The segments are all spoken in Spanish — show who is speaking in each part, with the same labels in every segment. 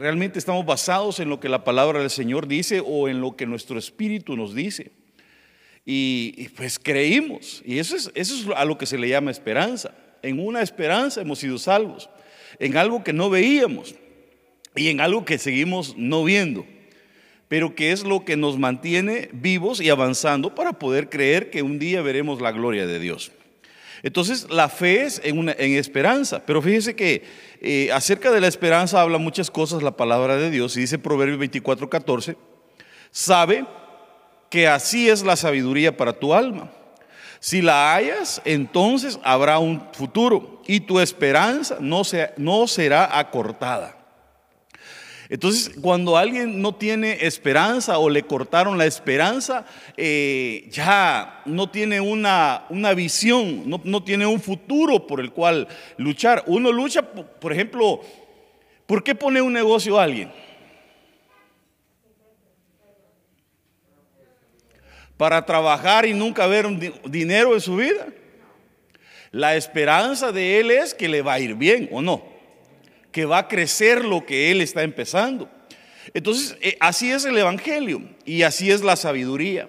Speaker 1: realmente estamos basados en lo que la palabra del Señor dice o en lo que nuestro espíritu nos dice. Y, pues creímos, y eso es, eso es a lo que se le llama esperanza. En una esperanza hemos sido salvos, en algo que no veíamos y en algo que seguimos no viendo, pero que es lo que nos mantiene vivos y avanzando para poder creer que un día veremos la gloria de Dios. Entonces, la fe es en, una, en esperanza, pero fíjese que eh, acerca de la esperanza habla muchas cosas la palabra de Dios, y dice Proverbios 24, 14, sabe que así es la sabiduría para tu alma. Si la hayas, entonces habrá un futuro y tu esperanza no, no será acortada. Entonces, cuando alguien no tiene esperanza o le cortaron la esperanza, eh, ya no tiene una, una visión, no, no, tiene un futuro por el cual luchar. Uno lucha, por ejemplo, ¿por qué pone un negocio a alguien? Para trabajar y nunca ver un dinero en su vida. La esperanza de él es que le va a ir bien o no que va a crecer lo que Él está empezando. Entonces, eh, así es el Evangelio y así es la sabiduría.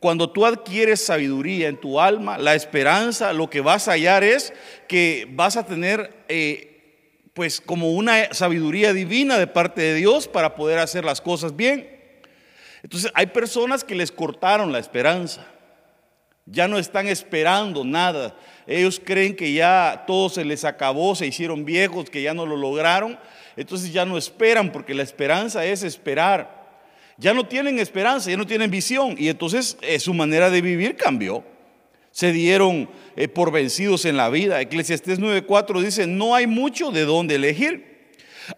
Speaker 1: Cuando tú adquieres sabiduría en tu alma, la esperanza, lo que vas a hallar es que vas a tener, eh, pues, como una sabiduría divina de parte de Dios para poder hacer las cosas bien. Entonces, hay personas que les cortaron la esperanza. Ya no están esperando nada. Ellos creen que ya todo se les acabó, se hicieron viejos, que ya no lo lograron. Entonces ya no esperan porque la esperanza es esperar. Ya no tienen esperanza, ya no tienen visión. Y entonces eh, su manera de vivir cambió. Se dieron eh, por vencidos en la vida. Eclesiastés 9:4 dice, no hay mucho de dónde elegir.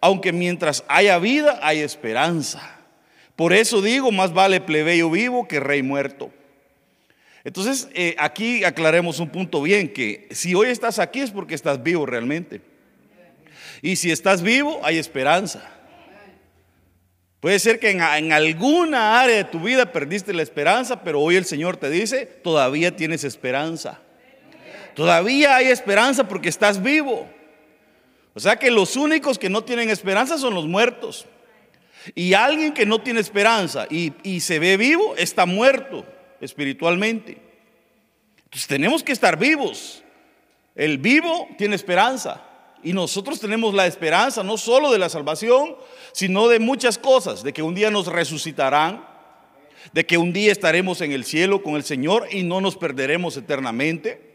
Speaker 1: Aunque mientras haya vida, hay esperanza. Por eso digo, más vale plebeyo vivo que rey muerto. Entonces, eh, aquí aclaremos un punto bien, que si hoy estás aquí es porque estás vivo realmente. Y si estás vivo, hay esperanza. Puede ser que en, en, alguna área de tu vida perdiste la esperanza, pero hoy el Señor te dice, todavía tienes esperanza. Todavía hay esperanza porque estás vivo. O sea que los únicos que no tienen esperanza son los muertos. Y alguien que no tiene esperanza y, y se ve vivo está muerto espiritualmente. Entonces tenemos que estar vivos. El vivo tiene esperanza. Y nosotros tenemos la esperanza no solo de la salvación, sino de muchas cosas, de que un día nos resucitarán, de que un día estaremos en el cielo con el Señor y no nos perderemos eternamente.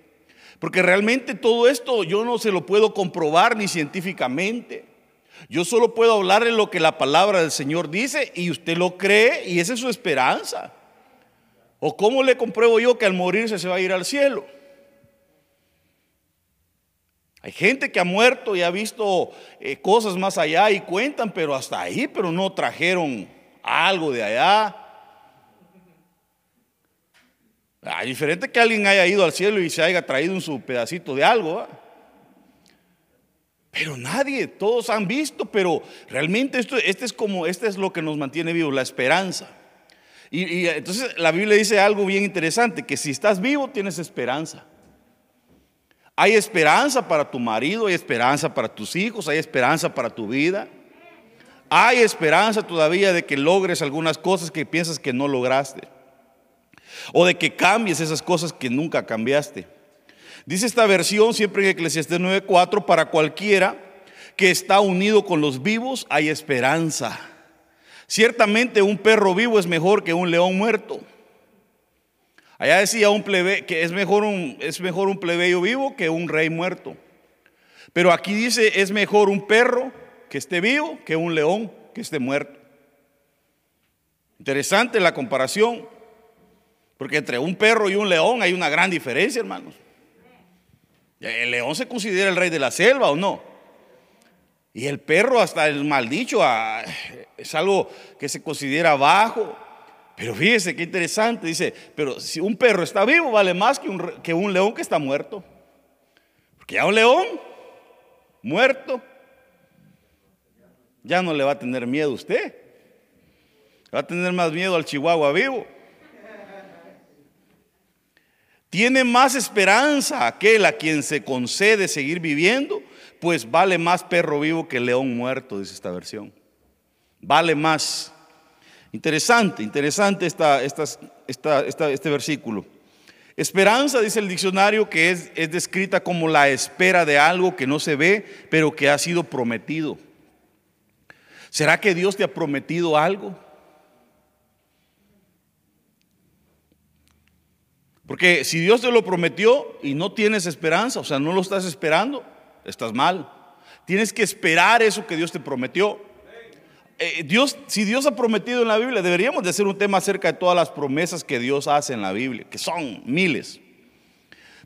Speaker 1: Porque realmente todo esto yo no se lo puedo comprobar ni científicamente. Yo solo puedo hablarle lo que la palabra del Señor dice y usted lo cree y esa es su esperanza. ¿O cómo le compruebo yo que al morirse se va a ir al cielo? Hay gente que ha muerto y ha visto eh, cosas más allá y cuentan, pero hasta ahí, pero no trajeron algo de allá. Ah, diferente que alguien haya ido al cielo y se haya traído un su pedacito de algo. Pero nadie, todos han visto, pero realmente esto, este es como, este es lo que nos mantiene vivos, la esperanza. Y, entonces la Biblia dice algo bien interesante, que si estás vivo tienes esperanza. Hay esperanza para tu marido, hay esperanza para tus hijos, hay esperanza para tu vida. Hay esperanza todavía de que logres algunas cosas que piensas que no lograste. O de que cambies esas cosas que nunca cambiaste. Dice esta versión siempre en Eclesiastés 9:4, para cualquiera que está unido con los vivos hay esperanza. Ciertamente un perro vivo es mejor que un león muerto. Allá decía un plebe, que es mejor un, es mejor un plebeyo vivo que un rey muerto. Pero aquí dice es mejor un perro que esté vivo que un león que esté muerto. Interesante la comparación, porque entre un perro y un león hay una gran diferencia, hermanos. ¿El león se considera el rey de la selva o no? Y el perro, hasta el maldicho, ah, es algo que se considera bajo. Pero fíjese qué interesante, dice, pero si un perro está vivo vale más que un, que un león que está muerto. Porque ya un león muerto ya no le va a tener miedo a usted. Va a tener más miedo al chihuahua vivo. Tiene más esperanza aquel a quien se concede seguir viviendo pues vale más perro vivo que león muerto, dice esta versión. vale más. Interesante, interesante esta, este versículo. Esperanza, dice el diccionario, que es, es descrita como la espera de algo que no se ve, pero que ha sido prometido. ¿Será que Dios te ha prometido algo? Porque si Dios te lo prometió y no tienes esperanza, o sea, no lo estás esperando, estás mal. Tienes que esperar eso que Dios te prometió. Eh, Dios, si Dios ha prometido en la Biblia, deberíamos de hacer un tema acerca de todas las promesas que Dios hace en la Biblia, que son miles.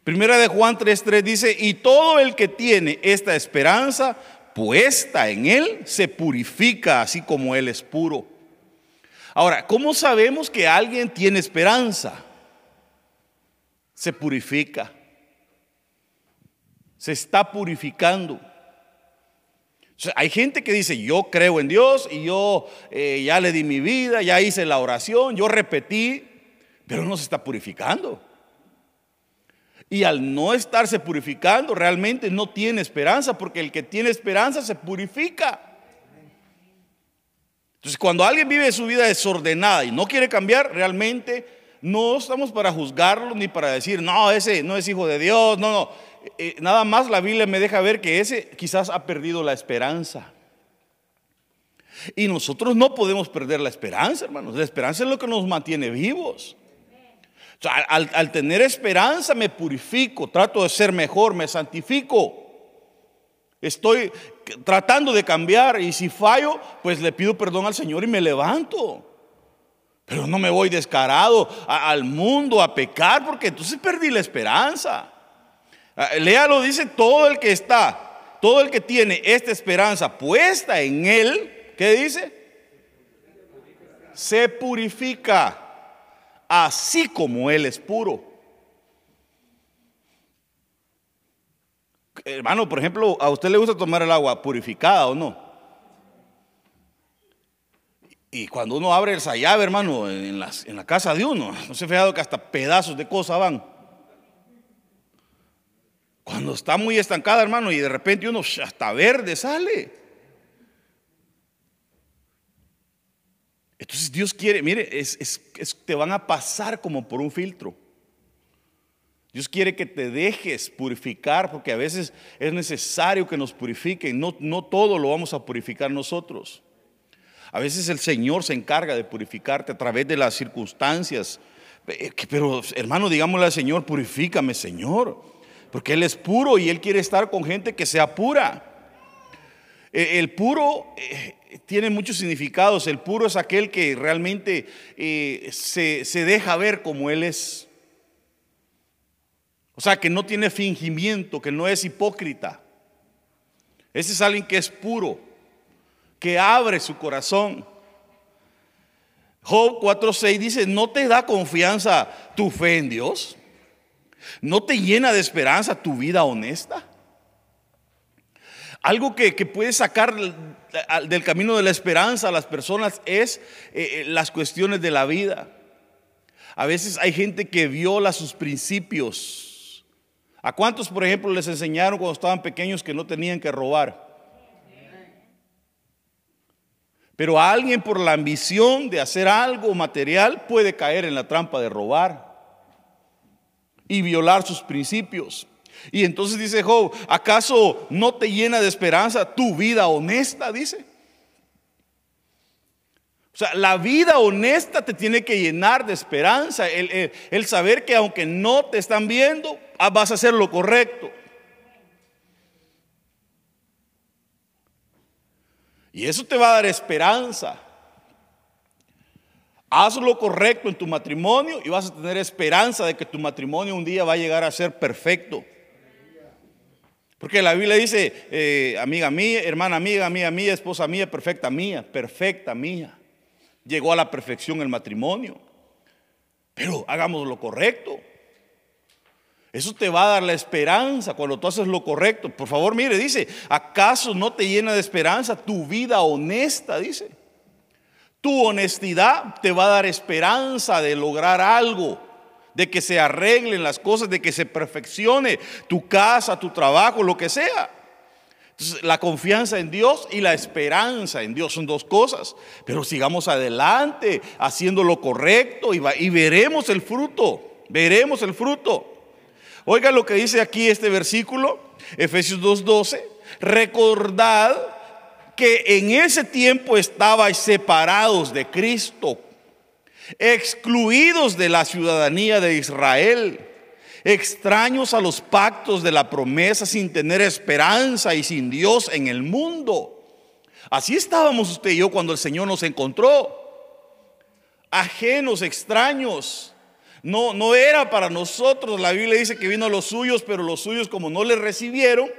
Speaker 1: Primera de Juan 3:3 dice, y todo el que tiene esta esperanza puesta en él se purifica así como él es puro. Ahora, ¿cómo sabemos que alguien tiene esperanza? Se purifica. Se está purificando hay gente que dice, yo creo en Dios y yo eh, ya le di mi vida, ya hice la oración, yo repetí, pero no se está purificando. Y al no estarse purificando, realmente no tiene esperanza, porque el que tiene esperanza se purifica. Entonces, cuando alguien vive su vida desordenada y no quiere cambiar, realmente no estamos para juzgarlo ni para decir, no, ese no es hijo de Dios, no, no. Eh, nada más la Biblia me deja ver que ese quizás ha perdido la esperanza. Y nosotros no podemos perder la esperanza, hermanos. La esperanza es lo que nos mantiene vivos. al, al, tener esperanza me purifico, trato de ser mejor, me santifico. Estoy tratando de cambiar y si fallo, pues le pido perdón al Señor y me levanto. Pero no me voy descarado al mundo a pecar porque entonces perdí la esperanza. Ah, léalo, dice todo el que está, todo el que tiene esta esperanza puesta en él, ¿qué dice? Se purifica, así como él es puro. Hermano, por ejemplo, ¿a usted le gusta tomar el agua purificada o no? Y cuando uno abre el llave, hermano, en, en la casa de uno, no se ha fijado que hasta pedazos de cosas van. Cuando está muy estancada, hermano, y de repente uno hasta verde sale. Entonces Dios quiere, mire, te van a pasar como por un filtro. Dios quiere que te dejes purificar porque a veces es necesario que nos purifiquen. No, no todo lo vamos a purificar nosotros. A veces el Señor se encarga de purificarte a través de las circunstancias. Eh, pero hermano, digámosle al Señor, purifícame Señor. Porque Él es puro y Él quiere estar con gente que sea pura. E, el puro eh, tiene muchos significados. El puro es aquel que realmente eh, se, se deja ver como Él es. O sea, que no tiene fingimiento, que no es hipócrita. Ese es alguien que es puro, que abre su corazón. Job 4.6 dice, ¿no te da confianza tu fe en Dios? ¿No te llena de esperanza tu vida honesta? Algo que, puede sacar del camino de la esperanza a las personas es eh, eh, las cuestiones de la vida. A veces hay gente que viola sus principios. ¿A cuántos, por ejemplo, les enseñaron cuando estaban pequeños que no tenían que robar? Pero a alguien por la ambición de hacer algo material puede caer en la trampa de robar y violar sus principios. Y entonces dice Job, ¿acaso no te llena de esperanza tu vida honesta? Dice. O sea, la vida honesta te tiene que llenar de esperanza, el, el saber que aunque no te están viendo, ah, vas a hacer lo correcto. Y eso te va a dar esperanza. Haz lo correcto en tu matrimonio y vas a tener esperanza de que tu matrimonio un día va a llegar a ser perfecto. Porque la Biblia dice, eh, amiga mía, hermana amiga, amiga mía, esposa mía, perfecta mía, perfecta mía. Llegó a la perfección el matrimonio. Pero hagamos lo correcto. Eso te va a dar la esperanza cuando tú haces lo correcto. Por favor, mire, dice, ¿acaso no te llena de esperanza tu vida honesta? Dice. Tu honestidad te va a dar esperanza de lograr algo, de que se arreglen las cosas, de que se perfeccione tu casa, tu trabajo, lo que sea. la confianza en Dios y la esperanza en Dios son dos cosas. Pero sigamos adelante haciendo lo correcto y, y veremos el fruto. Veremos el fruto. Oiga lo que dice aquí este versículo, Efesios 2:12. Recordad que en ese tiempo estabais separados de Cristo, excluidos de la ciudadanía de Israel extraños a los pactos de la promesa, sin tener esperanza y sin Dios en el mundo. Así estábamos usted y yo cuando el Señor nos encontró, ajenos, extraños. No, no era para nosotros. La Biblia dice que vino a los suyos, pero los suyos como no le recibieron,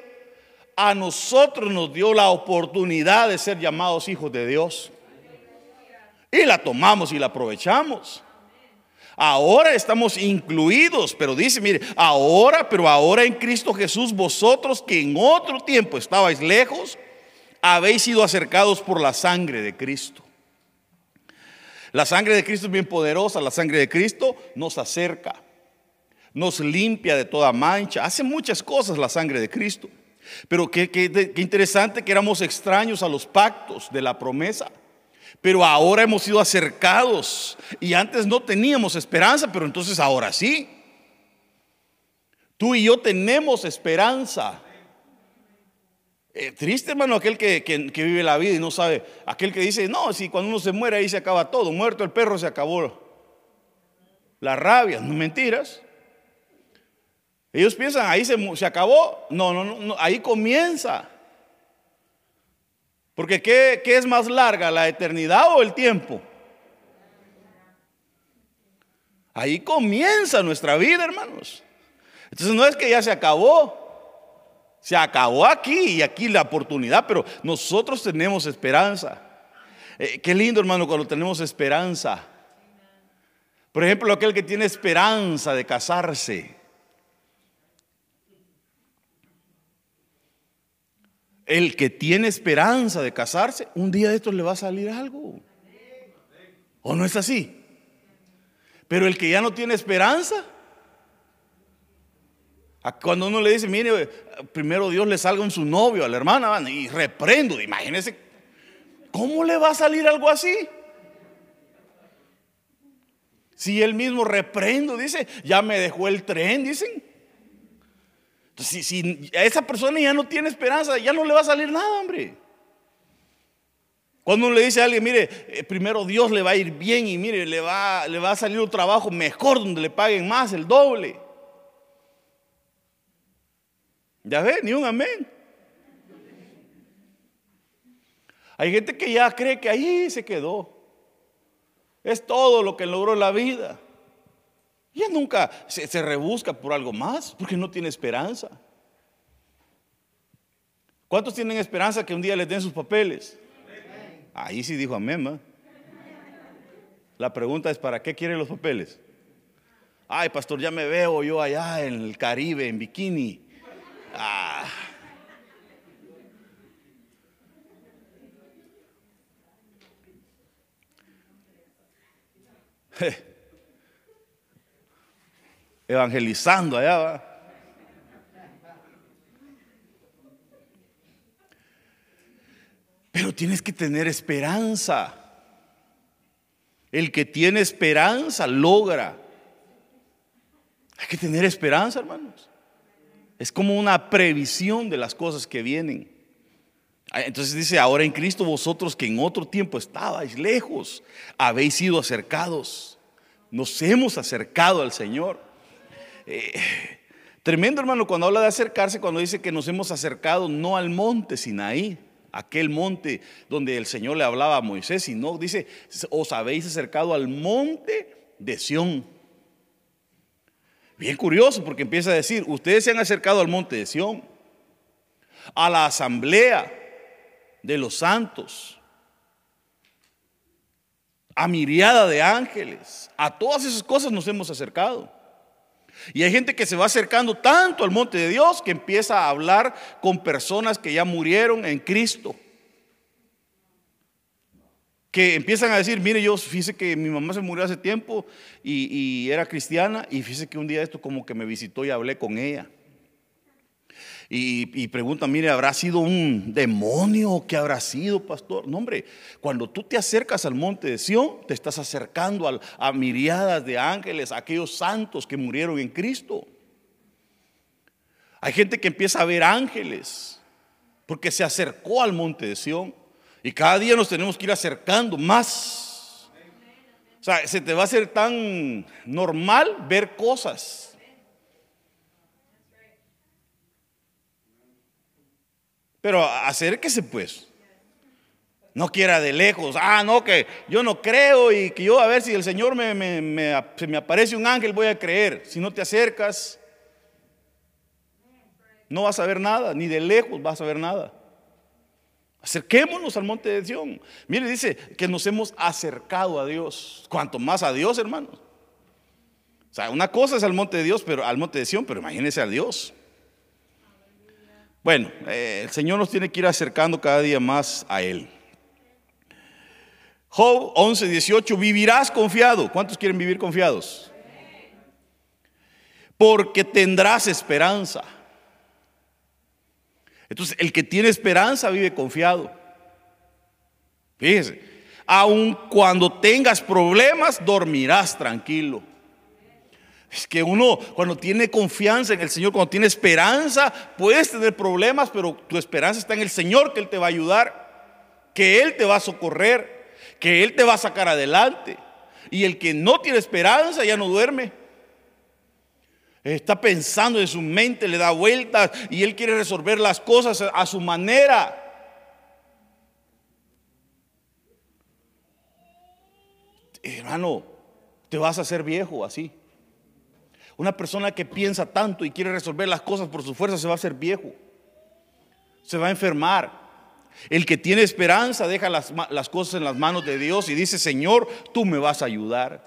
Speaker 1: a nosotros nos dio la oportunidad de ser llamados hijos de Dios. Y la tomamos y la aprovechamos. Ahora estamos incluidos, pero dice, mire, ahora, pero ahora en Cristo Jesús, vosotros que en otro tiempo estabais lejos, habéis sido acercados por la sangre de Cristo. La sangre de Cristo es bien poderosa, la sangre de Cristo nos acerca, nos limpia de toda mancha, hace muchas cosas la sangre de Cristo. Pero qué, qué interesante que éramos extraños a los pactos de la promesa. Pero ahora hemos sido acercados y antes no teníamos esperanza, pero entonces ahora sí. Tú y yo tenemos esperanza. Eh, triste, hermano, aquel que, vive la vida y no sabe. Aquel que dice, no, si cuando uno se muere ahí se acaba todo. Muerto el perro se acabó. La rabia, no mentiras. Ellos piensan, ahí se, se acabó. No, no, no, ahí comienza. Porque ¿qué, es más larga, la eternidad o el tiempo? Ahí comienza nuestra vida, hermanos. Entonces no es que ya se acabó. Se acabó aquí y aquí la oportunidad, pero nosotros tenemos esperanza. Eh, qué lindo, hermano, cuando tenemos esperanza. Por ejemplo, aquel que tiene esperanza de casarse. El que tiene esperanza de casarse, un día de estos le va a salir algo. ¿O no es así? Pero el que ya no tiene esperanza, cuando uno le dice, mire, primero Dios le salga un su novio a la hermana y reprendo, imagínese, ¿cómo le va a salir algo así? Si él mismo reprendo, dice, ya me dejó el tren, dicen. Si, a esa persona ya no tiene esperanza, ya no le va a salir nada, hombre. Cuando uno le dice a alguien, mire, eh, primero Dios le va a ir bien y mire, le va, le va a salir un trabajo mejor donde le paguen más, el doble. Ya ve, ni un amén. Hay gente que ya cree que ahí se quedó. Es todo lo que logró la vida. Y nunca se, rebusca por algo más porque no tiene esperanza. ¿Cuántos tienen esperanza que un día les den sus papeles? Ahí sí dijo amén. La pregunta es, ¿para qué quieren los papeles? Ay, pastor, ya me veo yo allá en el Caribe, en bikini. Ah. Evangelizando allá. ¿va? Pero tienes que tener esperanza. El que tiene esperanza logra. Hay que tener esperanza, hermanos. Es como una previsión de las cosas que vienen. Entonces dice, ahora en Cristo vosotros que en otro tiempo estabais lejos, habéis sido acercados. Nos hemos acercado al Señor. Eh, tremendo hermano cuando habla de acercarse, cuando dice que nos hemos acercado no al monte Sinaí, aquel monte donde el Señor le hablaba a Moisés, sino dice, os habéis acercado al monte de Sión. Bien curioso porque empieza a decir, ustedes se han acercado al monte de Sión, a la asamblea de los santos, a miriada de ángeles, a todas esas cosas nos hemos acercado. Y hay gente que se va acercando tanto al monte de Dios que empieza a hablar con personas que ya murieron en Cristo. Que empiezan a decir, mire, yo fíjese que mi mamá se murió hace tiempo y, era cristiana y fíjese que un día esto como que me visitó y hablé con ella. Y, pregunta, mire, ¿habrá sido un demonio? ¿Qué habrá sido, pastor? No, hombre, cuando tú te acercas al monte de Sión, te estás acercando a, a miriadas de ángeles, a aquellos santos que murieron en Cristo. Hay gente que empieza a ver ángeles porque se acercó al monte de Sión. Y cada día nos tenemos que ir acercando más. O sea, se te va a hacer tan normal ver cosas Pero acérquese pues. No quiera de lejos. Ah, no, que yo no creo y que yo a ver si el Señor me, me, me aparece un ángel voy a creer. Si no te acercas, no vas a ver nada, ni de lejos vas a ver nada. Acerquémonos al monte de Sion. Mire, dice que nos hemos acercado a Dios. Cuanto más a Dios, hermanos. O sea, una cosa es al monte de Dios, pero al monte de Sion, pero imagínese a Dios. Bueno, eh, el Señor nos tiene que ir acercando cada día más a Él. Job 11, 18, vivirás confiado. ¿Cuántos quieren vivir confiados? Porque tendrás esperanza. Entonces, el que tiene esperanza vive confiado. Fíjese, aun cuando tengas problemas, dormirás tranquilo. Es que uno cuando tiene confianza en el Señor, cuando tiene esperanza, puedes tener problemas, pero tu esperanza está en el Señor, que Él te va a ayudar, que Él te va a socorrer, que Él te va a sacar adelante. Y el que no tiene esperanza ya no duerme. Está pensando en su mente, le da vueltas y él quiere resolver las cosas a su manera. Hermano, te vas a hacer viejo así. Una persona que piensa tanto y quiere resolver las cosas por su fuerza se va a hacer viejo. Se va a enfermar. El que tiene esperanza deja las, cosas en las manos de Dios y dice, Señor, tú me vas a ayudar.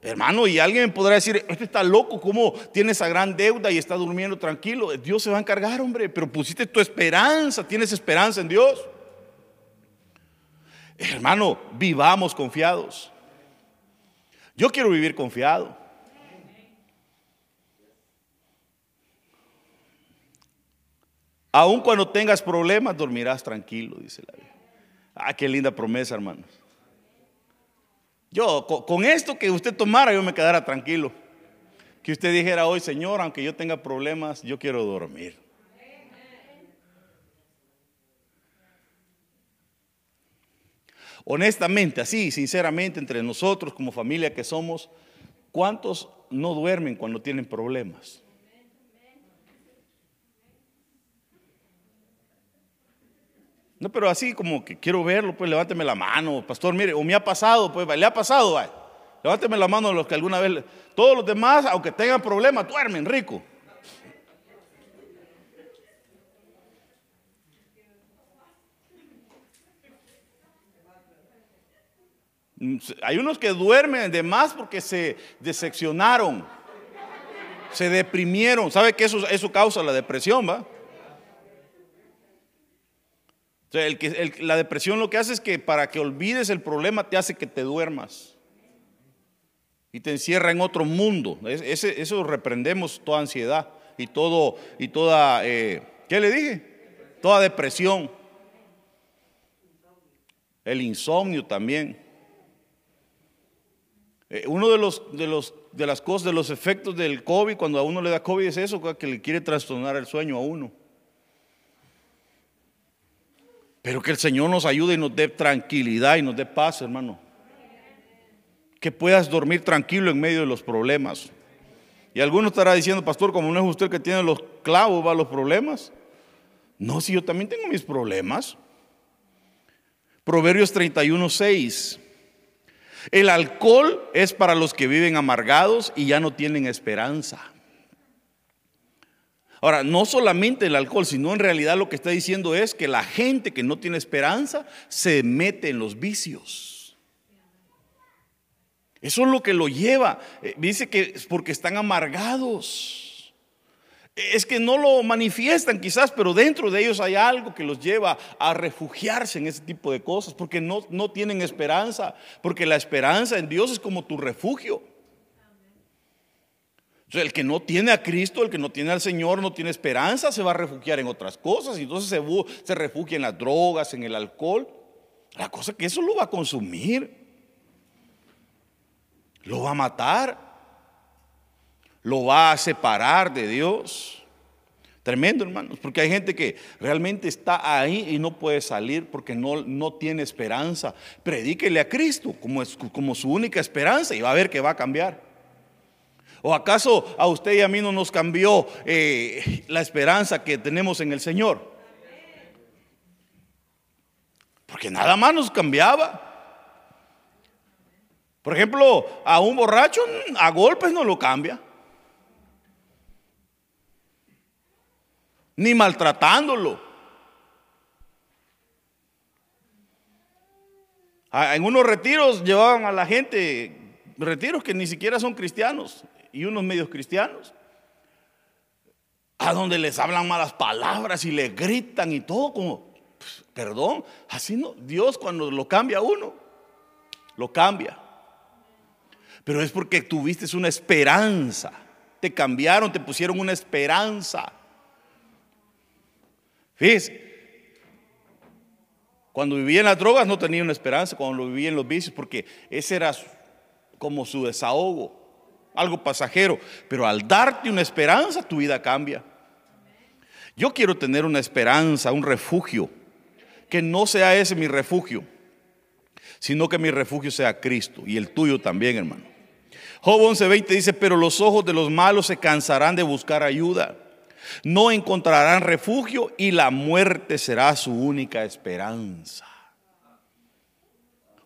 Speaker 1: Hermano, y alguien podrá decir, este está loco, ¿cómo tiene esa gran deuda y está durmiendo tranquilo? Dios se va a encargar, hombre, pero pusiste tu esperanza, tienes esperanza en Dios. Hermano, vivamos confiados. Yo quiero vivir confiado. Aun cuando tengas problemas, dormirás tranquilo, dice la Biblia. Ah, qué linda promesa, hermanos. Yo, con esto que usted tomara, yo me quedara tranquilo. Que usted dijera hoy, Señor, aunque yo tenga problemas, yo quiero dormir. Honestamente, así, sinceramente, entre nosotros como familia que somos, ¿cuántos no duermen cuando tienen problemas? No, pero así como que quiero verlo, pues levánteme la mano, pastor, mire, o me ha pasado, pues le ha pasado, ay. levánteme la mano los que alguna vez, todos los demás, aunque tengan problemas, duermen rico. Hay unos que duermen de más porque se decepcionaron, se deprimieron. ¿Sabe que eso, eso causa la depresión, va? El que, la depresión lo que hace es que para que olvides el problema te hace que te duermas y te encierra en otro mundo. eso reprendemos toda ansiedad y todo y toda, eh, ¿qué le dije? Toda depresión. El insomnio también. Eh, uno de los, de los de las cosas, de los efectos del COVID, cuando a uno le da COVID es eso, que le quiere trastornar el sueño a uno. Pero que el Señor nos ayude y nos dé tranquilidad y nos dé paz, hermano. Que puedas dormir tranquilo en medio de los problemas. Y alguno estará diciendo, pastor, como no es usted que tiene los clavos, va los problemas. No, si yo también tengo mis problemas. Proverbios 31, 6. El alcohol es para los que viven amargados y ya no tienen esperanza. Ahora, no solamente el alcohol, sino en realidad lo que está diciendo es que la gente que no tiene esperanza se mete en los vicios. Eso es lo que lo lleva. Eh, dice que es porque están amargados. Es que no lo manifiestan quizás, pero dentro de ellos hay algo que los lleva a refugiarse en ese tipo de cosas, porque no, no tienen esperanza, porque la esperanza en Dios es como tu refugio. El que no tiene a Cristo, el que no tiene al Señor, no tiene esperanza, se va a refugiar en otras cosas. Y entonces se, refugia en las drogas, en el alcohol. La cosa que eso lo va a consumir. Lo va a matar. Lo va a separar de Dios. Tremendo, hermanos, porque hay gente que realmente está ahí y no puede salir porque no, no tiene esperanza. Predíquele a Cristo como, como su única esperanza y va a ver que va a cambiar. ¿O acaso a usted y a mí no nos cambió eh, la esperanza que tenemos en el Señor? Porque nada más nos cambiaba. Por ejemplo, a un borracho a golpes no lo cambia. Ni maltratándolo. En unos retiros llevaban a la gente, retiros que ni siquiera son cristianos, y unos medios cristianos, a donde les hablan malas palabras y le gritan y todo como, pues, perdón, así no, Dios cuando lo cambia uno, lo cambia. Pero es porque tuviste una esperanza, te cambiaron, te pusieron una esperanza. Fíjese, cuando vivía en las drogas no tenía una esperanza, cuando vivía en los vicios, porque ese era como su desahogo algo pasajero, pero al darte una esperanza, tu vida cambia. Yo quiero tener una esperanza, un refugio, que no sea ese mi refugio, sino que mi refugio sea Cristo y el tuyo también, hermano. Job 11:20 dice, pero los ojos de los malos se cansarán de buscar ayuda, no encontrarán refugio y la muerte será su única esperanza.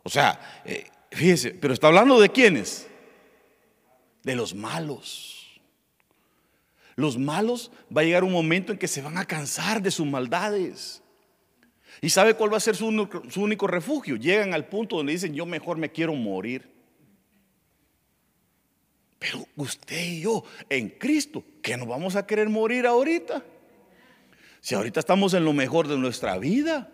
Speaker 1: O sea, eh, fíjese, pero está hablando de quiénes? De los malos. Los malos va a llegar un momento en que se van a cansar de sus maldades. ¿Y sabe cuál va a ser su único, refugio? Llegan al punto donde dicen, yo mejor me quiero morir. Pero usted y yo, en Cristo, que nos vamos a querer morir ahorita. Si ahorita estamos en lo mejor de nuestra vida.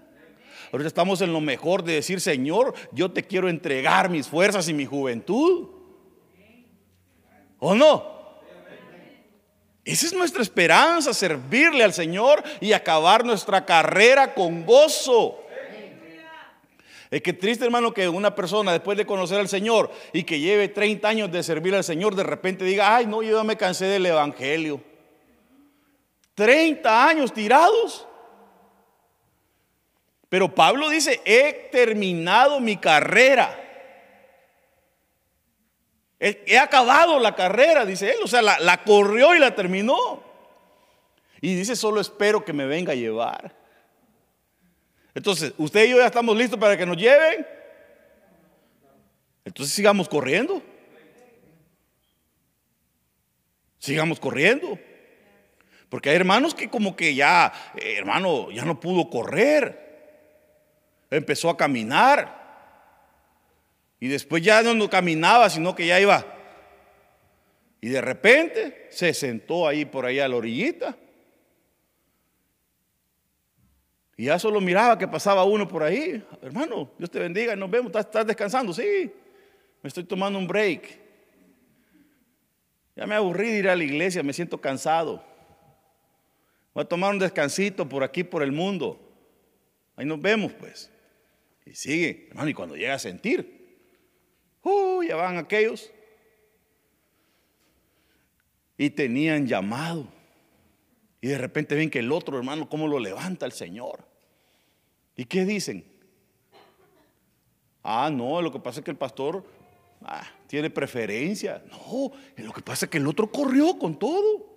Speaker 1: Ahorita estamos en lo mejor de decir, Señor, yo te quiero entregar mis fuerzas y mi juventud. ¿O no? Esa es nuestra esperanza, servirle al Señor y acabar nuestra carrera con gozo. Es que triste, hermano, que una persona después de conocer al Señor y que lleve 30 años de servir al Señor, de repente diga, ay, no, yo ya me cansé del Evangelio. 30 años tirados. Pero Pablo dice, he terminado mi carrera. He acabado la carrera, dice él. O sea, la, corrió y la terminó. Y dice, solo espero que me venga a llevar. Entonces, usted y yo ya estamos listos para que nos lleven. Entonces sigamos corriendo. Sigamos corriendo. Porque hay hermanos que como que ya, eh, hermano, ya no pudo correr. Empezó a caminar. Y después ya no, caminaba, sino que ya iba. Y de repente se sentó ahí por ahí a la orillita. Y ya solo miraba que pasaba uno por ahí. Hermano, Dios te bendiga, nos vemos. ¿Estás, descansando? Sí, me estoy tomando un break. Ya me aburrí de ir a la iglesia, me siento cansado. Voy a tomar un descansito por aquí, por el mundo. Ahí nos vemos, pues. Y sigue, hermano, y cuando llega a sentir, Uh, ya van aquellos. Y tenían llamado. Y de repente ven que el otro hermano, cómo lo levanta el Señor. ¿Y qué dicen? Ah, no, lo que pasa es que el pastor ah, tiene preferencia. No, lo que pasa es que el otro corrió con todo.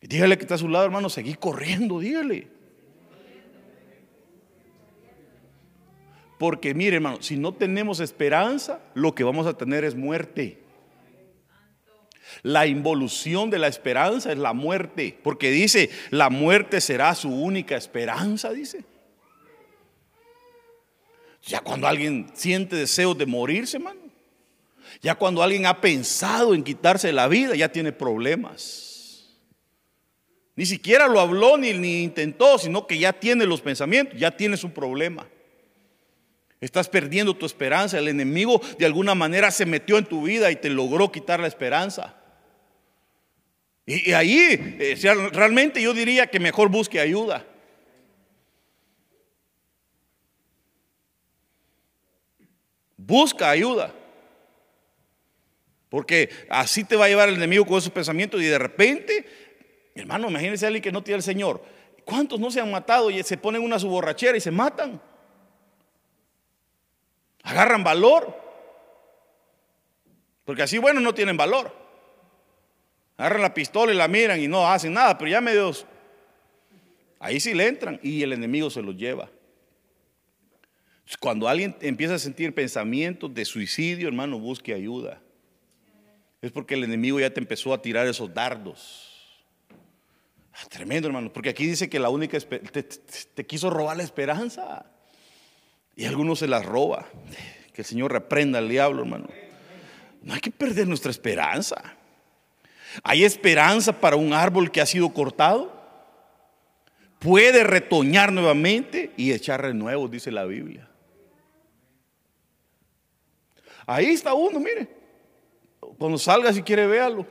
Speaker 1: Y dígale que está a su lado, hermano, seguí corriendo, dígale. Porque mire, hermano, si no tenemos esperanza, lo que vamos a tener es muerte. La involución de la esperanza es la muerte, porque dice, la muerte será su única esperanza, dice. Ya cuando alguien siente deseos de morirse, hermano, ya cuando alguien ha pensado en quitarse la vida, ya tiene problemas. Ni siquiera lo habló ni, ni intentó, sino que ya tiene los pensamientos, ya tiene su problema. Estás perdiendo tu esperanza. El enemigo de alguna manera se metió en tu vida y te logró quitar la esperanza. Y, ahí, eh, realmente yo diría que mejor busque ayuda. Busca ayuda. Porque así te va a llevar el enemigo con esos pensamientos y de repente, hermano, imagínese a alguien que no tiene el Señor. ¿Cuántos no se han matado y se ponen una su borrachera y se matan? Agarran valor. Porque así, bueno, no tienen valor. Agarran la pistola y la miran y no hacen nada, pero ya medios. Ahí sí le entran y el enemigo se los lleva. Cuando alguien empieza a sentir pensamientos de suicidio, hermano, busque ayuda. Es porque el enemigo ya te empezó a tirar esos dardos. Ah, tremendo, hermano, porque aquí dice que la única te, te quiso robar la esperanza. Y algunos se las roba. Que el Señor reprenda al diablo, hermano. No hay que perder nuestra esperanza. Hay esperanza para un árbol que ha sido cortado. Puede retoñar nuevamente y echar renuevos, dice la Biblia. Ahí está uno, mire. Cuando salga, si quiere, véalo.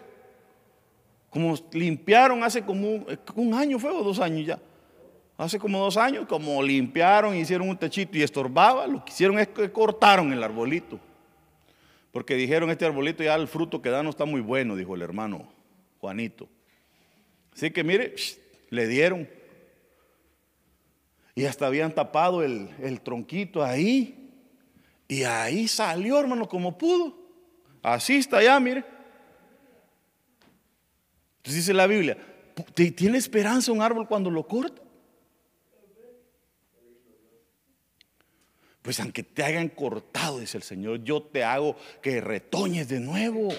Speaker 1: Como limpiaron hace como un, un año, fue o dos años ya. Hace como dos años, como limpiaron, hicieron un techito y estorbaba, lo que hicieron es que cortaron el arbolito. Porque dijeron, este arbolito ya el fruto que da no está muy bueno, dijo el hermano Juanito. Así que mire, le dieron. Y hasta habían tapado el, el tronquito ahí. Y ahí salió, hermano, como pudo. Así está ya, mire. Entonces dice la Biblia, ¿tiene esperanza un árbol cuando lo corta? Pues aunque te hayan cortado, dice el Señor, yo te hago que retoñes de nuevo.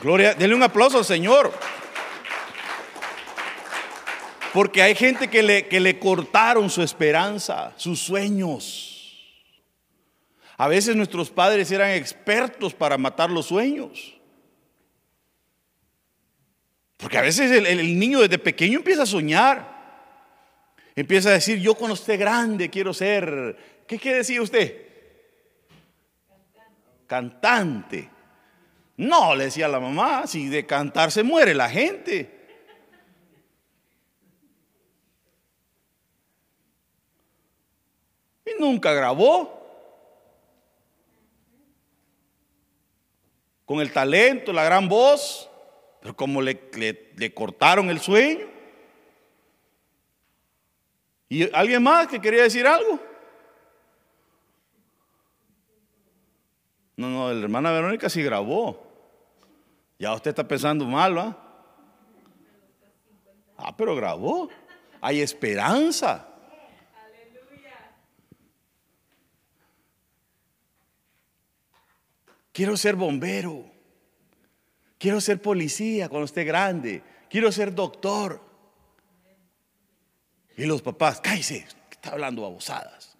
Speaker 1: Gloria, denle un aplauso al Señor. Porque hay gente que le, que le cortaron su esperanza, sus sueños. A veces nuestros padres eran expertos para matar los sueños. Porque a veces el, el niño desde pequeño empieza a soñar. Empieza a decir, yo cuando esté grande quiero ser, ¿qué quiere decir usted? Cantante. No, le decía la mamá, si de cantar se muere la gente. Y nunca grabó. Con el talento, la gran voz, pero como le, le cortaron el sueño. ¿Y alguien más que quería decir algo? No, no, la hermana Verónica sí grabó. Ya usted está pensando mal, ¿va? Ah, pero grabó. Hay esperanza. Quiero ser bombero. Quiero ser policía cuando esté grande. Quiero ser doctor. Y los papás, cállese, está hablando babosadas.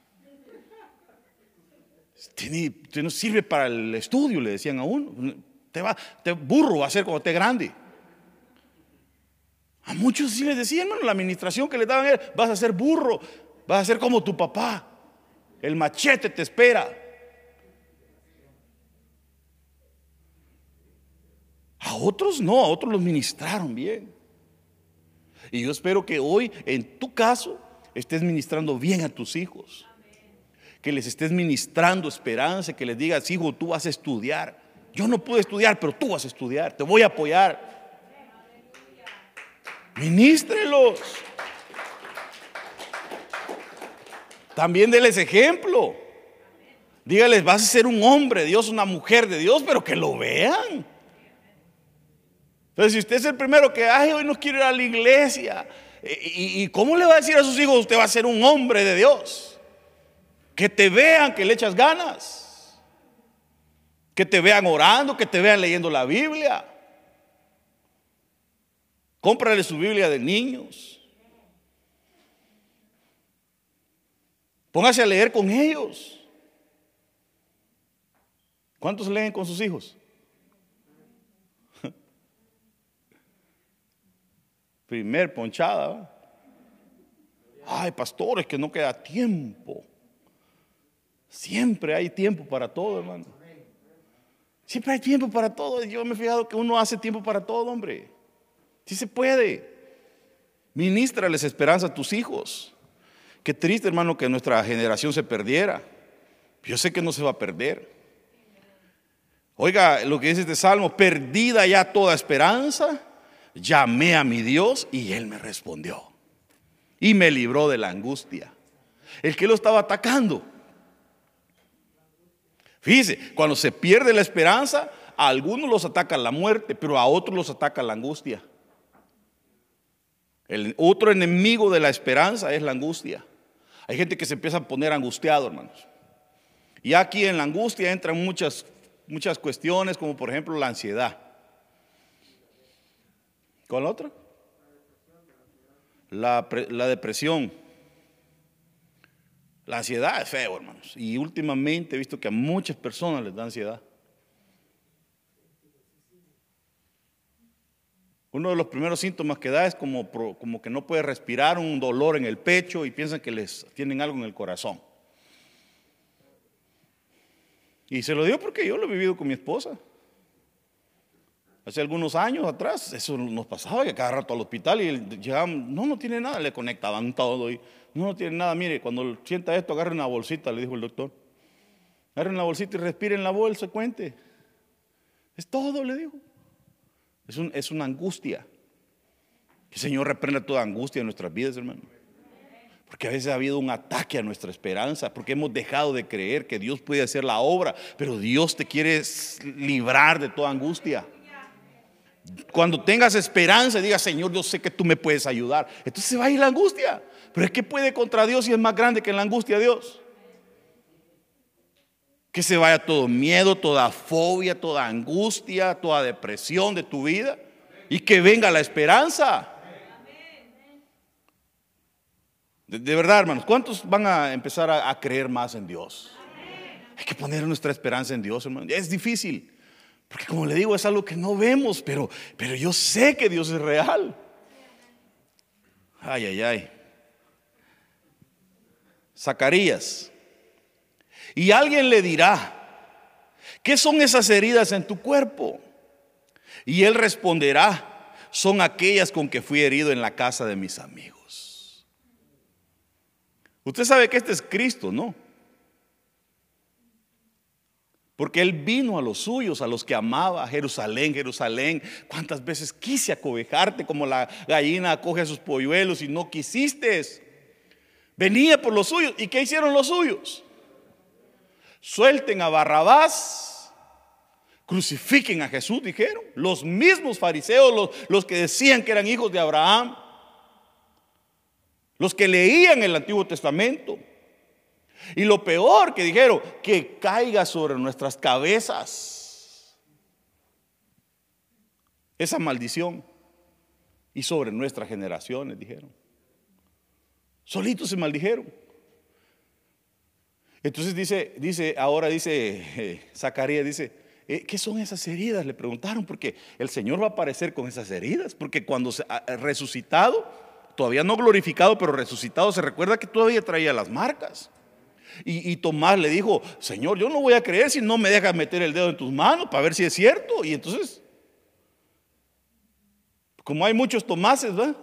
Speaker 1: Usted no sirve para el estudio, le decían a uno. Te va, te burro va a ser cuando esté grande. A muchos sí les decían, hermano, la administración que le daban él, vas a ser burro, vas a ser como tu papá. El machete te espera. A otros no, a otros los ministraron bien. Y yo espero que hoy, en tu caso, estés ministrando bien a tus hijos. Que les estés ministrando esperanza, que les digas, hijo, tú vas a estudiar. Yo no pude estudiar, pero tú vas a estudiar. Te voy a apoyar. Ministrelos. También déles ejemplo. Dígales, vas a ser un hombre de Dios, una mujer de Dios, pero que lo vean. Entonces, si usted es el primero que, ay, hoy no quiero ir a la iglesia, ¿y, cómo le va a decir a sus hijos, usted va a ser un hombre de Dios? Que te vean, que le echas ganas. Que te vean orando, que te vean leyendo la Biblia. Cómprale su Biblia de niños. Póngase a leer con ellos. ¿Cuántos leen con sus hijos? Primer ponchada. Ay, pastores, que no queda tiempo. Siempre hay tiempo para todo, hermano. Siempre hay tiempo para todo. Yo me he fijado que uno hace tiempo para todo, hombre. Si se puede. Ministrales esperanza a tus hijos. Qué triste, hermano, que nuestra generación se perdiera. Yo sé que no se va a perder. Oiga lo que dice este salmo, perdida ya toda esperanza, llamé a mi Dios y Él me respondió. Y me libró de la angustia. El que lo estaba atacando. Fíjese, cuando se pierde la esperanza, a algunos los ataca la muerte, pero a otros los ataca la angustia. El otro enemigo de la esperanza es la angustia. Hay gente que se empieza a poner angustiado, hermanos. Y aquí en la angustia entran muchas, muchas cuestiones, como por ejemplo la ansiedad. ¿Cuál otra? La, la depresión. La ansiedad es feo, hermanos. Y últimamente he visto que a muchas personas les da ansiedad. Uno de los primeros síntomas que da es como, como que no puede respirar, un dolor en el pecho y piensan que les tienen algo en el corazón. Y se lo dio porque yo lo he vivido con mi esposa. Hace algunos años atrás, eso nos pasaba, que cada rato al hospital y llegaban, no, no tiene nada, le conectaban todo y no, no tiene nada. Mire, cuando sienta esto, agarre una bolsita, le dijo el doctor. Agarre una bolsita y respire en la bolsa, cuente. Es todo, le dijo. Es, es una angustia. Que el Señor reprenda toda angustia en nuestras vidas, hermano. Porque a veces ha habido un ataque a nuestra esperanza, porque hemos dejado de creer que Dios puede hacer la obra, pero Dios te quiere librar de toda angustia. Cuando tengas esperanza, diga, Señor, yo sé que tú me puedes ayudar. Entonces se va a ir la angustia. Pero es que puede contra Dios y es más grande que la angustia de Dios. Que se vaya todo miedo, toda fobia, toda angustia, toda depresión de tu vida. Y que venga la esperanza. De, verdad, hermanos, ¿cuántos van a empezar a, a creer más en Dios? Hay que poner nuestra esperanza en Dios, hermano. Es difícil. Porque como le digo, es algo que no vemos, pero, pero yo sé que Dios es real. Ay, ay, ay. Zacarías. Y alguien le dirá, ¿qué son esas heridas en tu cuerpo? Y él responderá, son aquellas con que fui herido en la casa de mis amigos. Usted sabe que este es Cristo, ¿no? Porque Él vino a los suyos, a los que amaba, Jerusalén, Jerusalén. ¿Cuántas veces quise acobejarte como la gallina acoge a sus polluelos y no quisiste? Venía por los suyos. ¿Y qué hicieron los suyos? Suelten a Barrabás, crucifiquen a Jesús, dijeron. Los mismos fariseos, los, los que decían que eran hijos de Abraham, los que leían el Antiguo Testamento. Y lo peor que dijeron, que caiga sobre nuestras cabezas esa maldición y sobre nuestras generaciones, dijeron. Solitos se maldijeron. Entonces dice, dice, ahora dice eh, Zacarías, dice, eh, ¿qué son esas heridas? Le preguntaron, porque el Señor va a aparecer con esas heridas, porque cuando se ha resucitado, todavía no glorificado, pero resucitado, se recuerda que todavía traía las marcas. Y, Tomás le dijo, Señor, yo no voy a creer si no me dejas meter el dedo en tus manos para ver si es cierto. Y entonces, como hay muchos Tomases, ¿verdad?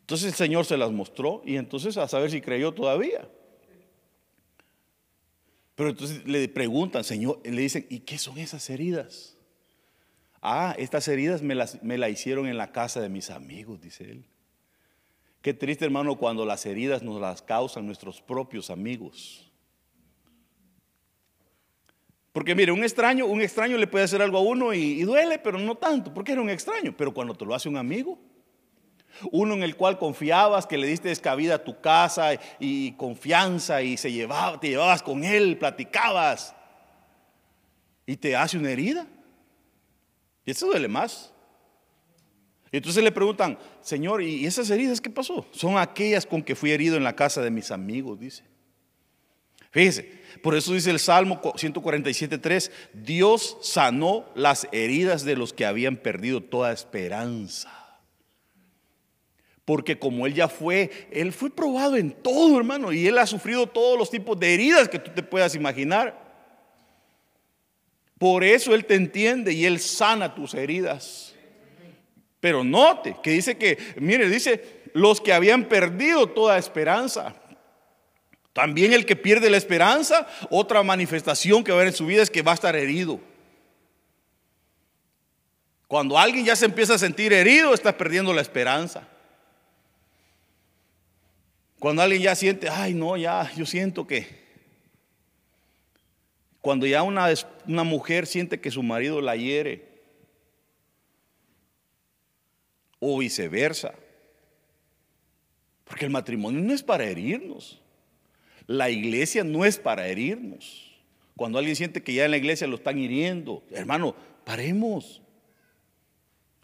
Speaker 1: Entonces el Señor se las mostró y entonces a saber si creyó todavía. Pero entonces le preguntan, Señor, le dicen, ¿y qué son esas heridas? Ah, estas heridas me las, me la hicieron en la casa de mis amigos, dice él. Qué triste, hermano, cuando las heridas nos las causan nuestros propios amigos. Porque mire, un extraño, un extraño le puede hacer algo a uno y, duele, pero no tanto, porque era un extraño. Pero cuando te lo hace un amigo, uno en el cual confiabas, que le diste descabida a tu casa y, confianza y se llevaba, te llevabas con él, platicabas y te hace una herida. Y eso duele más. Y entonces le preguntan, Señor, ¿y esas heridas qué pasó? Son aquellas con que fui herido en la casa de mis amigos, dice. Fíjese, por eso dice el Salmo 147.3, Dios sanó las heridas de los que habían perdido toda esperanza. Porque como él ya fue, él fue probado en todo, hermano, y él ha sufrido todos los tipos de heridas que tú te puedas imaginar. Por eso él te entiende y él sana tus heridas. Pero note que dice que, mire, dice, los que habían perdido toda esperanza. También el que pierde la esperanza, otra manifestación que va a haber en su vida es que va a estar herido. Cuando alguien ya se empieza a sentir herido, está perdiendo la esperanza. Cuando alguien ya siente, ay no, ya, yo siento que... Cuando ya una, una mujer siente que su marido la hiere, o viceversa, porque el matrimonio no es para herirnos, la iglesia no es para herirnos. Cuando alguien siente que ya en la iglesia lo están hiriendo, hermano, paremos.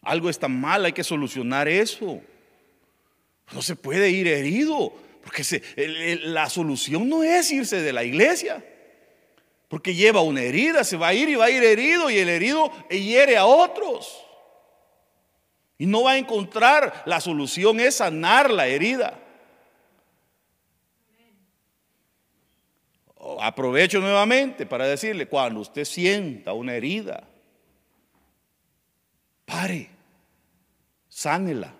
Speaker 1: Algo está mal, hay que solucionar eso. No se puede ir herido. Porque la solución no es irse de la iglesia. Porque lleva una herida, se va a ir y va a ir herido y el herido hiere a otros. Y no va a encontrar, la solución es sanar la herida. Aprovecho nuevamente para decirle, cuando usted sienta una herida, pare, sánela.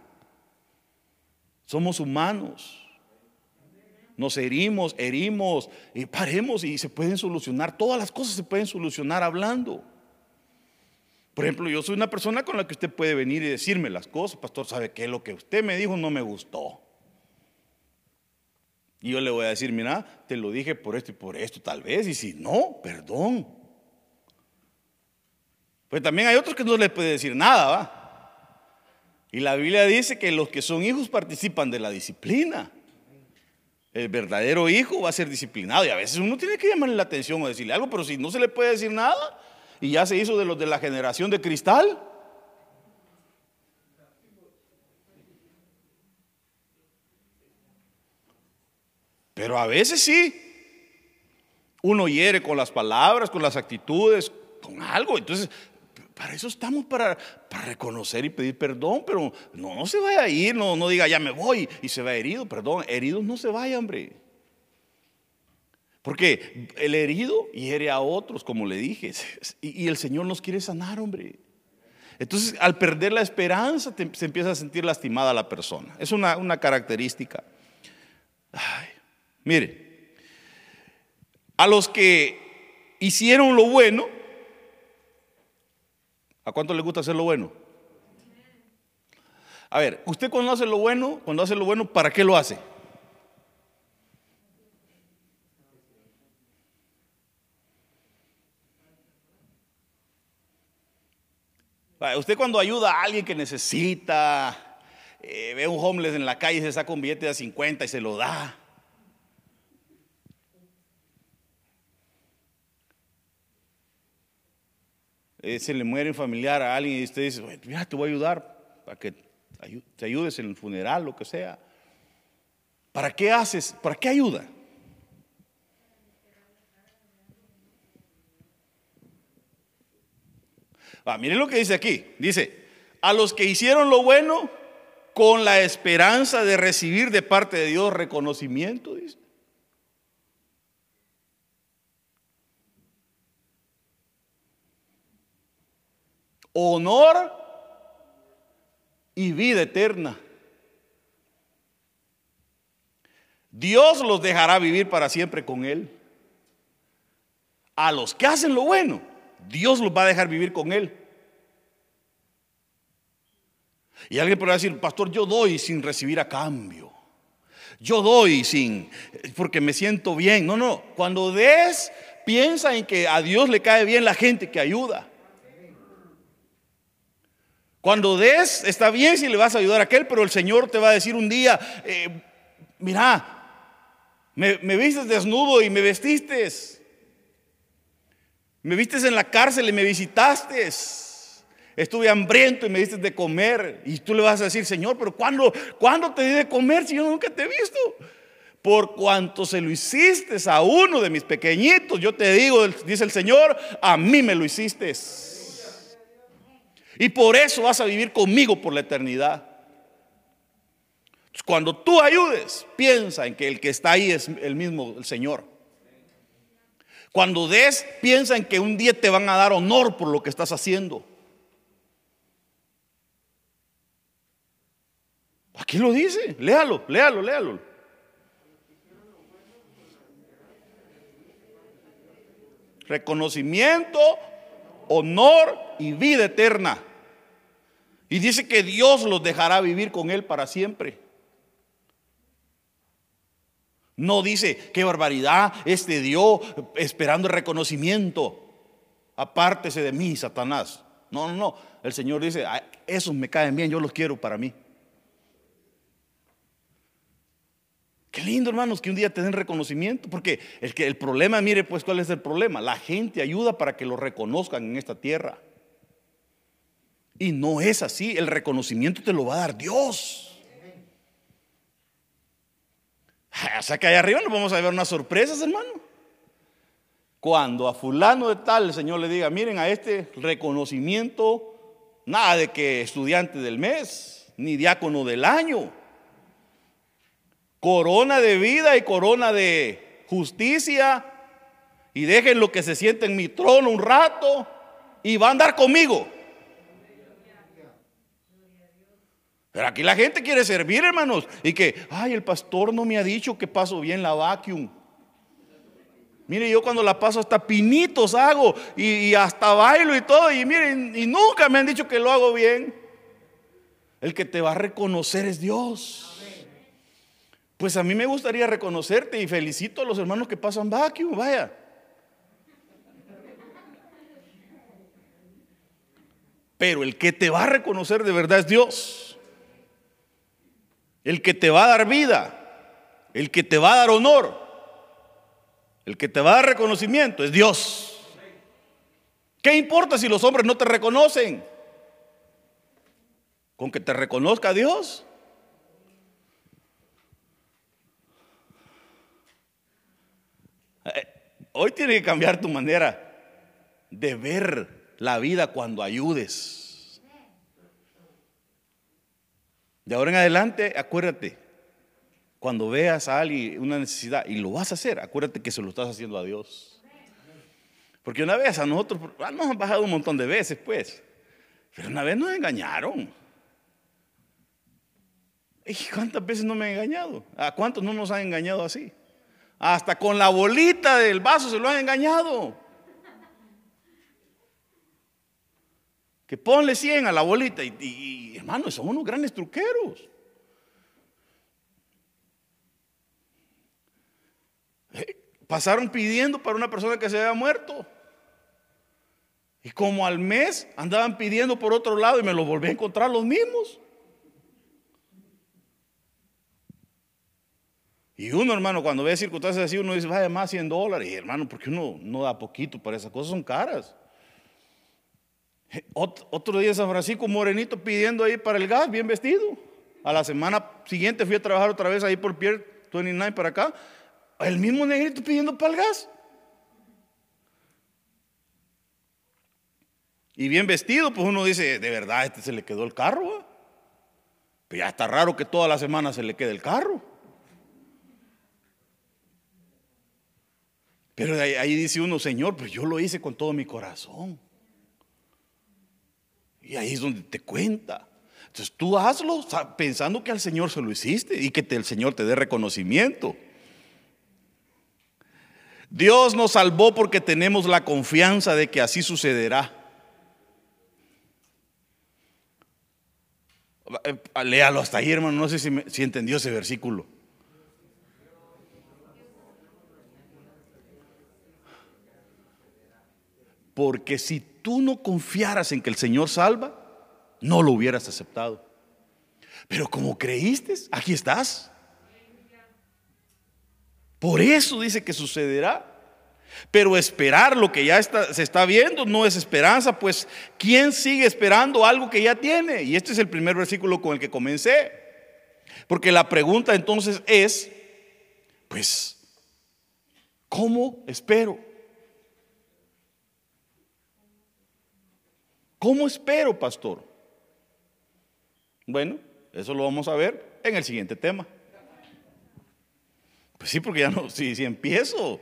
Speaker 1: Somos humanos. Nos herimos, herimos, y paremos y se pueden solucionar. Todas las cosas se pueden solucionar hablando. Por ejemplo, yo soy una persona con la que usted puede venir y decirme las cosas. Pastor, ¿sabe qué? Lo que usted me dijo no me gustó. Y yo le voy a decir, mira, te lo dije por esto y por esto, tal vez. Y si no, perdón. Pues también hay otros que no les puede decir nada, ¿va? Y la Biblia dice que los que son hijos participan de la disciplina. El verdadero hijo va a ser disciplinado y a veces uno tiene que llamarle la atención o decirle algo, pero si no se le puede decir nada y ya se hizo de los de la generación de cristal. Pero a veces sí. Uno hiere con las palabras, con las actitudes, con algo. Entonces, para eso estamos, para, reconocer y pedir perdón, pero no, no se vaya a ir, no, no diga ya me voy y se va herido, perdón, heridos no se vaya, hombre. Porque el herido hiere a otros, como le dije, y, el Señor nos quiere sanar, hombre. Entonces, al perder la esperanza, se empieza a sentir lastimada la persona. Es una, una característica. mire, a los que hicieron lo bueno, ¿A cuánto le gusta hacer lo bueno? A ver, usted cuando hace lo bueno, cuando hace lo bueno, ¿para qué lo hace? Usted cuando ayuda a alguien que necesita, eh, ve un homeless en la calle, se saca un billete de 50 y se lo da. Eh, se le muere un familiar a alguien y usted dice, mira, te voy a ayudar para que te ayudes en el funeral, lo que sea. ¿Para qué haces? ¿Para qué ayuda? Miren lo que dice aquí. Dice, a los que hicieron lo bueno con la esperanza de recibir de parte de Dios reconocimiento, dice. honor y vida eterna. Dios los dejará vivir para siempre con Él. A los que hacen lo bueno, Dios los va a dejar vivir con Él. Y alguien podrá decir, pastor, yo doy sin recibir a cambio. Yo doy sin, porque me siento bien. No, no, cuando des, piensa en que a Dios le cae bien la gente que ayuda. Cuando des, está bien si le vas a ayudar a aquel, pero el Señor te va a decir un día, eh, mira, me, me vistes desnudo y me vestiste. Me vistes en la cárcel y me visitaste. Estuve hambriento y me diste de comer. Y tú le vas a decir, Señor, pero ¿cuándo, ¿cuándo te di de comer si yo nunca te he visto? Por cuanto se lo hiciste a uno de mis pequeñitos, yo te digo, dice el Señor, a mí me lo hiciste. Y por eso vas a vivir conmigo por la eternidad. Cuando tú ayudes, piensa en que el que está ahí es el mismo, el Señor. Cuando des, piensa en que un día te van a dar honor por lo que estás haciendo. Aquí lo dice, léalo, léalo, léalo. Reconocimiento, honor y vida eterna. Y dice que Dios los dejará vivir con Él para siempre. No dice, qué barbaridad, este dio esperando reconocimiento. Apártese de mí, Satanás. No, no, no. El Señor dice, esos me caen bien, yo los quiero para mí. Qué lindo, hermanos, que un día te den reconocimiento, porque el, que, el problema, mire, pues, ¿cuál es el problema? La gente ayuda para que lo reconozcan en esta tierra. Y no es así, el reconocimiento te lo va a dar Dios. O sea que allá arriba nos vamos a ver unas sorpresas, hermano. Cuando a fulano de tal el Señor le diga, miren a este reconocimiento, nada de que estudiante del mes, ni diácono del año corona de vida y corona de justicia. Y dejen lo que se siente en mi trono un rato y va a andar conmigo. Pero aquí la gente quiere servir, hermanos. Y que, ay, el pastor no me ha dicho que paso bien la vacuum. Mire, yo cuando la paso hasta pinitos hago y, hasta bailo y todo. Y miren, y nunca me han dicho que lo hago bien. El que te va a reconocer es Dios. Pues a mí me gustaría reconocerte y felicito a los hermanos que pasan vacuum, vaya. Pero el que te va a reconocer de verdad es Dios. El que te va a dar vida, el que te va a dar honor, el que te va a dar reconocimiento es Dios. ¿Qué importa si los hombres no te reconocen? Con que te reconozca Dios, Hoy tiene que cambiar tu manera de ver la vida cuando ayudes. De ahora en adelante, acuérdate, cuando veas a alguien una necesidad y lo vas a hacer, acuérdate que se lo estás haciendo a Dios. Porque una vez a nosotros, ah, nos han bajado un montón de veces, pues, pero una vez nos engañaron. ¿Y cuántas veces no me han engañado? ¿A cuántos no nos han engañado así? Hasta con la bolita del vaso se lo han engañado. Que ponle 100 a la bolita. Y, hermano, son unos grandes truqueros. Eh, pasaron pidiendo para una persona que se había muerto. Y como al mes andaban pidiendo por otro lado y me lo volví a encontrar los mismos. Y uno, hermano, cuando ve circunstancias así, uno dice, vaya más 100 dólares. Y hermano, porque uno no da poquito para esas cosas? Son caras. Otro día San Francisco, morenito pidiendo ahí para el gas, bien vestido. A la semana siguiente fui a trabajar otra vez ahí por Pier 29 para acá. El mismo negrito pidiendo para el gas. Y bien vestido, pues uno dice, de verdad, este se le quedó el carro. Pero ya está raro que toda la semana se le quede el carro. Pero ahí, dice uno, Señor, pues yo lo hice con todo mi corazón. Y ahí es donde te cuenta. Entonces tú hazlo pensando que al Señor se lo hiciste y que el Señor te dé reconocimiento. Dios nos salvó porque tenemos la confianza de que así sucederá. Eh, léalo hasta ahí, hermano. No sé si, si entendió ese versículo. Porque si tú no confiaras en que el Señor salva, no lo hubieras aceptado. Pero como creíste, aquí estás. Por eso dice que sucederá. Pero esperar lo que ya se está viendo no es esperanza, pues ¿quién sigue esperando algo que ya tiene? Y este es el primer versículo con el que comencé. Porque la pregunta entonces es, pues, ¿cómo espero? ¿Cómo espero, pastor? Bueno, Eso lo vamos a ver en el siguiente tema. Pues sí, porque ya no, si, si empiezo.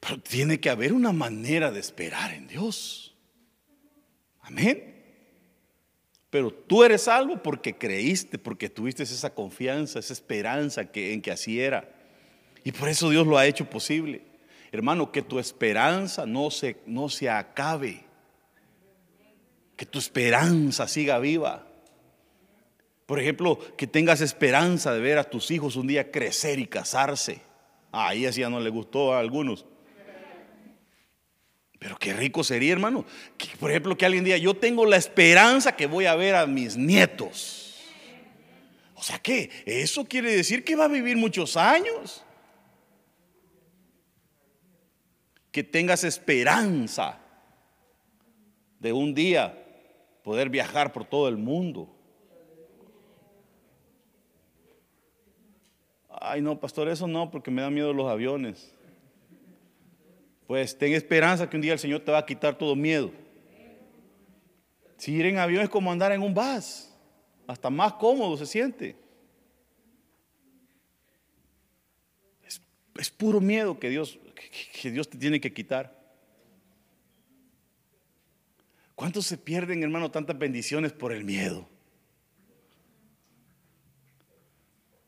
Speaker 1: Pero tiene que haber una manera de esperar en Dios. Amén. Pero tú eres salvo porque creíste, porque tuviste esa confianza, esa esperanza que, en que así era. Y por eso Dios lo ha hecho posible. Hermano, que tu esperanza no se, no se acabe. Que tu esperanza siga viva. Por ejemplo, que tengas esperanza de ver a tus hijos un día crecer y casarse. Ahí así ya no le gustó a algunos. Pero qué rico sería, hermano. Que, por ejemplo, que alguien diga, yo tengo la esperanza que voy a ver a mis nietos. O sea que eso quiere decir que va a vivir muchos años. Que tengas esperanza de un día poder viajar por todo el mundo. Ay, no, pastor, eso no, porque me da miedo los aviones. Pues ten esperanza que un día el Señor te va a quitar todo miedo. Si ir en avión es como andar en un bus, hasta más cómodo se siente. Es, puro miedo que Dios, que Dios te tiene que quitar. ¿Cuántos se pierden, hermano, tantas bendiciones por el miedo?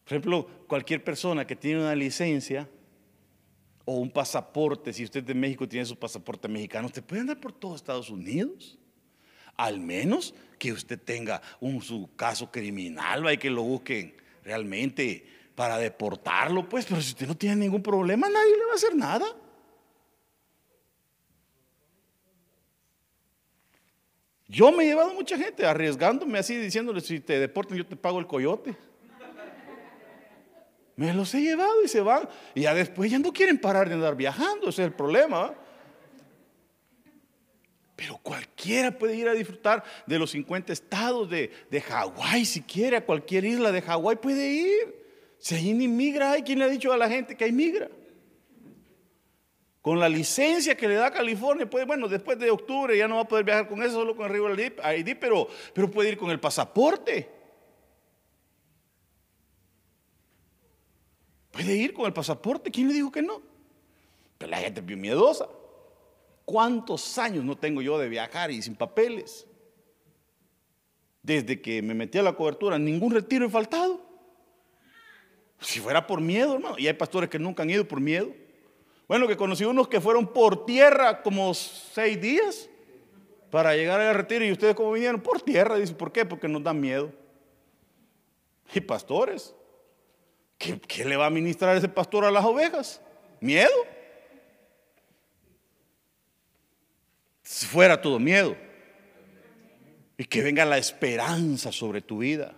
Speaker 1: Por ejemplo, cualquier persona que tiene una licencia o un pasaporte, si usted de México tiene su pasaporte mexicano, usted puede andar por todo Estados Unidos. Al menos que usted tenga un su caso criminal, hay que lo busquen realmente para deportarlo, pues, pero si usted no tiene ningún problema, nadie le va a hacer nada. Yo me he llevado mucha gente arriesgándome así, diciéndole, si te deportan, yo te pago el coyote. Me los he llevado y se van. Y ya después ya no quieren parar de andar viajando, ese es el problema. Pero cualquiera puede ir a disfrutar de los 50 estados de, de Hawái, si quiere, a cualquier isla de Hawái puede ir. Si ahí ni migra, hay quien le ha dicho a la gente que hay migra. Con la licencia que le da California, pues bueno, después de octubre ya no va a poder viajar con eso, solo con el ID, pero, pero puede ir con el pasaporte. Puede ir con el pasaporte. ¿Quién le dijo que no? Pero la gente es bien miedosa. ¿Cuántos años no tengo yo de viajar y sin papeles? Desde que me metí a la cobertura, ningún retiro he faltado. Si fuera por miedo, hermano. Y hay pastores que nunca han ido por miedo. Bueno, que conocí unos que fueron por tierra como seis días para llegar al retiro. Y ustedes, como vinieron? Por tierra. Dice, ¿por qué? Porque nos dan miedo. Y pastores ¿Qué, le va a ministrar ese pastor a las ovejas? ¿Miedo? Si fuera todo miedo. Y que venga la esperanza sobre tu vida.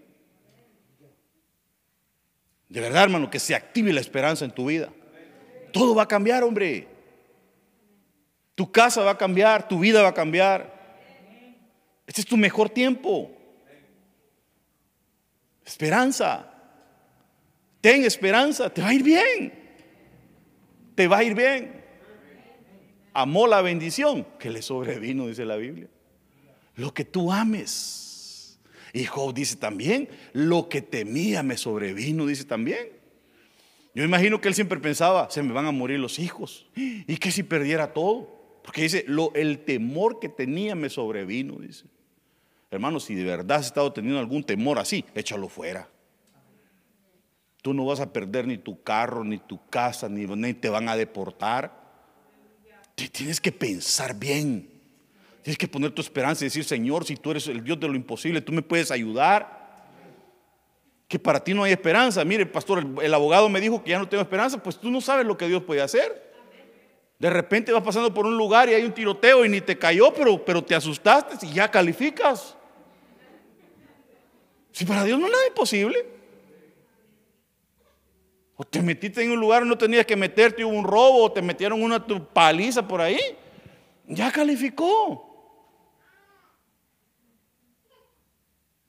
Speaker 1: De verdad, hermano, que se active la esperanza en tu vida. Todo va a cambiar, hombre. Tu casa va a cambiar, tu vida va a cambiar. Este es tu mejor tiempo. Esperanza. Ten esperanza, te va a ir bien. Te va a ir bien. Amó la bendición que le sobrevino, dice la Biblia. Lo que tú ames. Y Job dice también, lo que temía me sobrevino, dice también. Yo imagino que él siempre pensaba, se me van a morir los hijos. ¿Y qué si perdiera todo? Porque dice, lo, el temor que tenía me sobrevino, dice. Hermano, si de verdad has estado teniendo algún temor así, échalo fuera. Tú no vas a perder ni tu carro, ni tu casa, ni, te van a deportar. tienes que pensar bien. Tienes que poner tu esperanza y decir, Señor, si tú eres el Dios de lo imposible, tú me puedes ayudar. Que para ti no hay esperanza. Mire, pastor, el, abogado me dijo que ya no tengo esperanza. Pues tú no sabes lo que Dios puede hacer. De repente vas pasando por un lugar y hay un tiroteo y ni te cayó, pero, pero te asustaste y ya calificas. Si para Dios no es nada imposible. O te metiste en un lugar donde no tenías que meterte, hubo un robo, o te metieron una paliza por ahí. Ya calificó.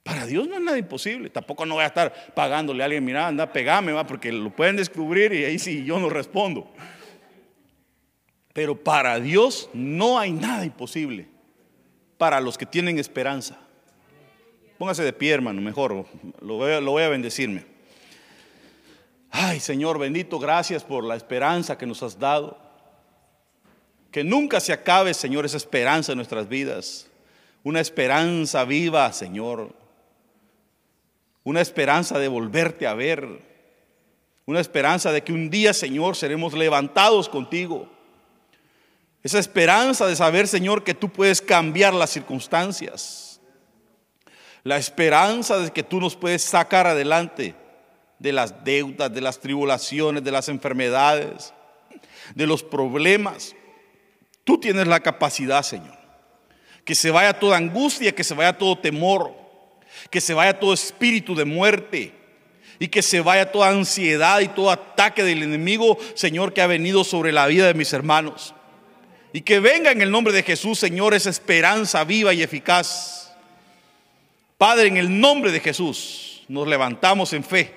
Speaker 1: Para Dios no es nada imposible. Tampoco no voy a estar pagándole a alguien, mira, anda, pegame, va, porque lo pueden descubrir y ahí sí yo no respondo. Pero para Dios no hay nada imposible. Para los que tienen esperanza. Póngase de pie, hermano, mejor. Lo voy, a, lo voy a bendecirme. Ay, Señor bendito, gracias por la esperanza que nos has dado. Que nunca se acabe, Señor, esa esperanza en nuestras vidas. Una esperanza viva, Señor. Una esperanza de volverte a ver. Una esperanza de que un día, Señor, seremos levantados contigo. Esa esperanza de saber, Señor, que tú puedes cambiar las circunstancias la esperanza de que tú nos puedes sacar adelante de las deudas, de las tribulaciones, de las enfermedades, de los problemas. Tú tienes la capacidad, Señor. Que se vaya toda angustia, que se vaya todo temor, que se vaya todo espíritu de muerte y que se vaya toda ansiedad y todo ataque del enemigo, Señor, que ha venido sobre la vida de mis hermanos. Y que venga en el nombre de Jesús, Señor, esa esperanza viva y eficaz Padre, en el nombre de Jesús, nos levantamos en fe,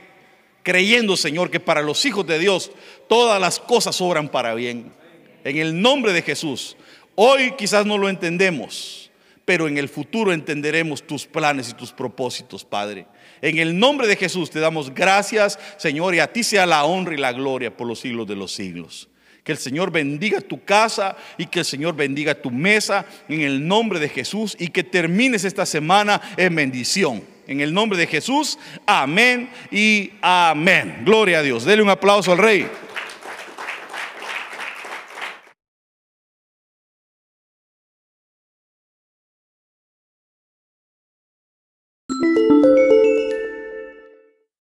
Speaker 1: creyendo, Señor, que para los hijos de Dios todas las cosas obran para bien. En el nombre de Jesús. Hoy quizás no lo entendemos, pero en el futuro entenderemos tus planes y tus propósitos, Padre. En el nombre de Jesús te damos gracias, Señor, y a ti sea la honra y la gloria por los siglos de los siglos. Que el Señor bendiga tu casa y que el Señor bendiga tu mesa en el nombre de Jesús y que termines esta semana en bendición. En el nombre de Jesús, amén y amén. Gloria a Dios. Dele un aplauso al Rey.